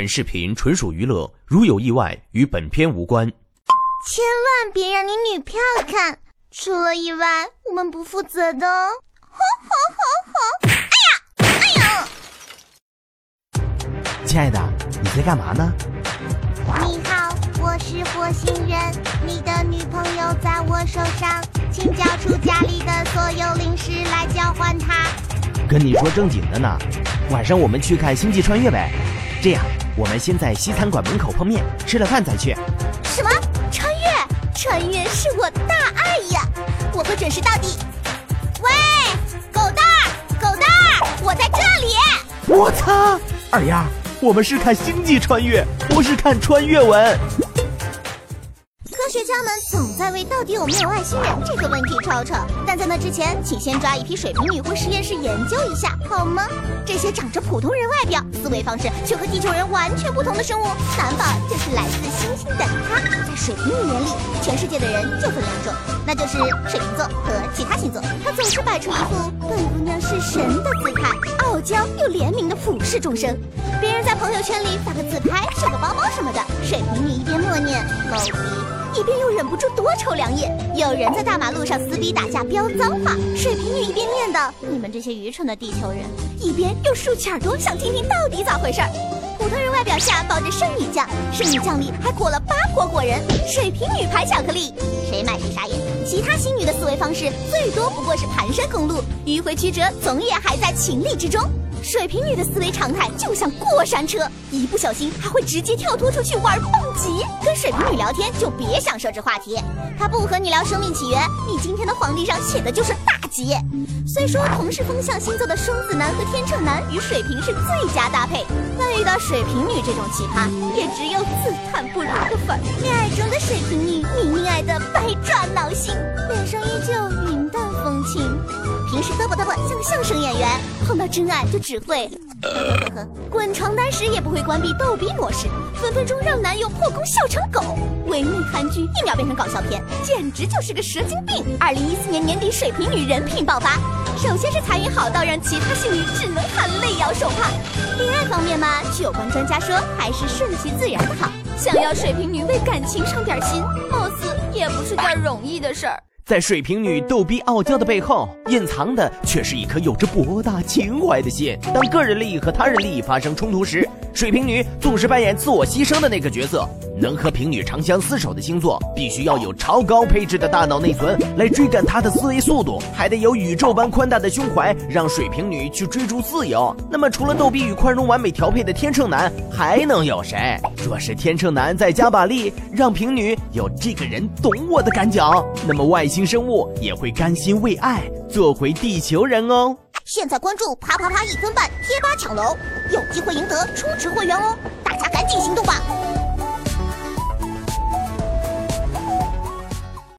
本视频纯属娱乐，如有意外，与本片无关。千万别让你女票看，出了意外，我们不负责的。吼吼吼吼！哎呀，哎呀！亲爱的，你在干嘛呢？你好，我是火星人，你的女朋友在我手上，请交出家里的所有零食来交换她。跟你说正经的呢，晚上我们去看《星际穿越》呗。这样，我们先在西餐馆门口碰面，吃了饭再去。什么穿越？穿越是我大爱呀！我会准时到底。喂，狗蛋儿，狗蛋儿，我在这里。我擦，二丫，我们是看《星际穿越》，不是看穿越文。科学家们总在为到底有没有外星人这个问题吵吵，但在那之前，请先抓一批水瓶女回实验室研究一下，好吗？这些长着普通人外表、思维方式却和地球人完全不同的生物，难保就是来自星星的他。在水瓶女眼里，全世界的人就分两种，那就是水瓶座和其他星座。她总是摆出一副本姑娘是神的姿态，傲娇又怜悯的俯视众生。别人在朋友圈里发个自拍、秀个包包什么的，水瓶女一边默念某。一边又忍不住多瞅两眼，有人在大马路上撕逼打架飙脏话，水瓶女一边念叨“你们这些愚蠢的地球人”，一边又竖起耳朵想听听到底咋回事儿。普通人外表下包着圣女酱，圣女酱里还裹了八果果仁，水瓶女牌巧克力，谁买谁傻眼。其他星女的思维方式最多不过是盘山公路，迂回曲折总也还在情理之中。水瓶女的思维常态就像过山车，一不小心还会直接跳脱出去玩蹦极。跟水瓶女聊天就别想设置话题，她不和你聊生命起源，你今天的黄历上写的就是大吉。虽说同是风象星座的双子男和天秤男与水瓶是最佳搭配，但遇到水瓶女这种奇葩，也只有自叹不如的份儿。恋爱中的水瓶女明明爱的百爪平时嘚啵嘚啵像个相声演员，碰到真爱就只会呵呵呵，滚床单时也不会关闭逗逼模式，分分钟让男友破功笑成狗。唯美韩剧一秒变成搞笑片，简直就是个蛇精病。二零一四年年底，水瓶女人品爆发，首先是财运好到让其他星女只能含泪摇手帕。恋爱方面嘛，据有关专家说还是顺其自然的好。想要水瓶女为感情上点心，貌似也不是件容易的事儿。在水瓶女逗逼傲娇的背后，隐藏的却是一颗有着博大情怀的心。当个人利益和他人利益发生冲突时，水瓶女总是扮演自我牺牲的那个角色。能和平女长相厮守的星座，必须要有超高配置的大脑内存来追赶她的思维速度，还得有宇宙般宽大的胸怀，让水瓶女去追逐自由。那么，除了逗逼与宽容完美调配的天秤男，还能有谁？若是天秤男再加把力，让平女有这个人懂我的感觉，那么外星生物也会甘心为爱做回地球人哦。现在关注啪啪啪一分半贴吧抢楼，有机会赢得充值会员哦！大家赶紧行动吧！